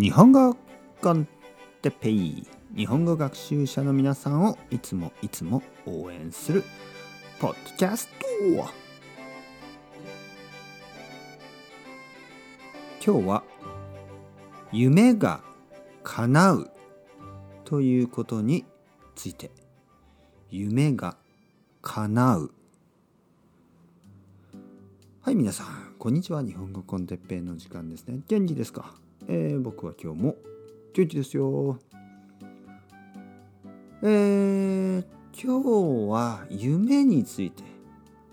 日本語コンテペイ。日本語学習者の皆さんをいつもいつも応援するポッドキャスト。今日は夢が叶うということについて。夢が叶う。はい皆さんこんにちは。日本語コンテッペイの時間ですね。元気ですか。えー、僕は今日も元気ですよ。えー、今日は夢について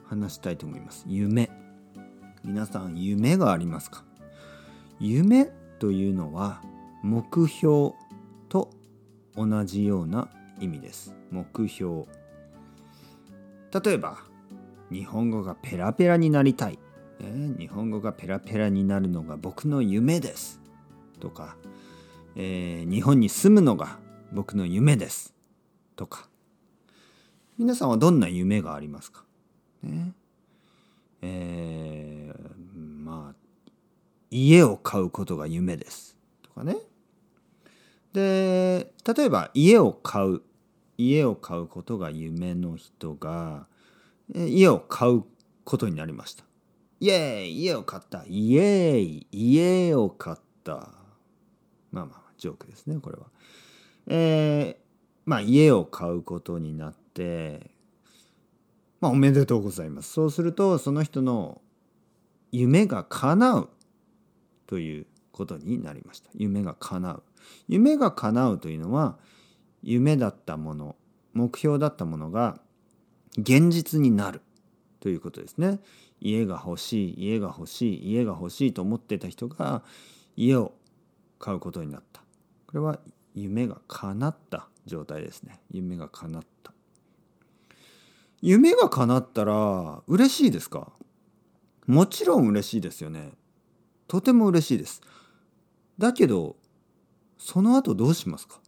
話したいと思います。夢。皆さん夢がありますか？夢というのは目標と同じような意味です。目標。例えば日本語がペラペラになりたい。ね、日本語がペラペラになるのが僕の夢です。とか、えー、日本に住むのが僕の夢ですとか皆さんはどんな夢がありますか、ね。えー、まあ家を買うことが夢ですとかね。で例えば家を買う家を買うことが夢の人が家を買うことになりました。イエーイ家を買った。イエーイ家を買った。まあまあジョークですねこれは。えー、まあ家を買うことになってまあおめでとうございます。そうするとその人の夢が叶うということになりました。夢が叶う。夢が叶うというのは夢だったもの目標だったものが現実になるということですね。家が欲しい家が欲しい家が欲しいと思ってた人が家を買うことになった。これは夢が叶った状態ですね。夢が叶った。夢が叶ったら嬉しいですか？もちろん嬉しいですよね。とても嬉しいです。だけどその後どうしますか？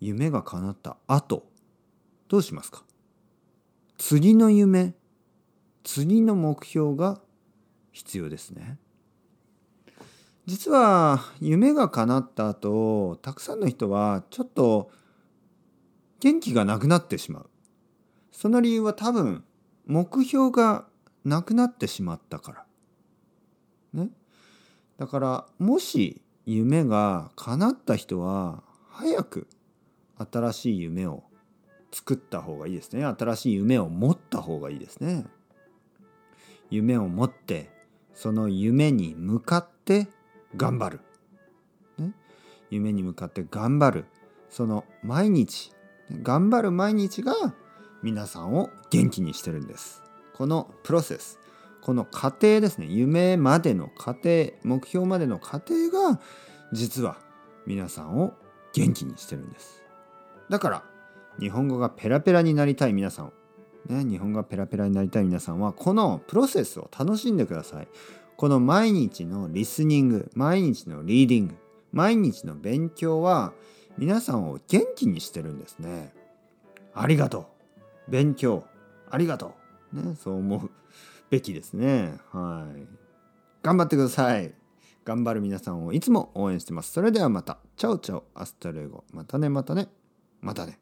夢が叶った後どうしますか？次の夢次の目標が必要ですね。実は夢が叶った後たくさんの人はちょっと元気がなくなってしまう。その理由は多分目標がなくなってしまったから。ね。だからもし夢が叶った人は早く新しい夢を作った方がいいですね。新しい夢を持った方がいいですね。夢を持ってその夢に向かって頑張る、ね、夢に向かって頑張る。その毎日。頑張る毎日が皆さんを元気にしてるんです。このプロセス。この過程ですね。夢までの過程目標までの過程が実は皆さんを元気にしてるんです。だから日本語がペラペラになりたい皆さん。ね、日本語がペラペラになりたい皆さんはこのプロセスを楽しんでください。この毎日のリスニング毎日のリーディング毎日の勉強は皆さんを元気にしてるんですね。ありがとう勉強ありがとう、ね、そう思うべきですね。はい。頑張ってください。頑張る皆さんをいつも応援してます。それではまた。 Ciao ciao hasta luego。またねまたね。またね。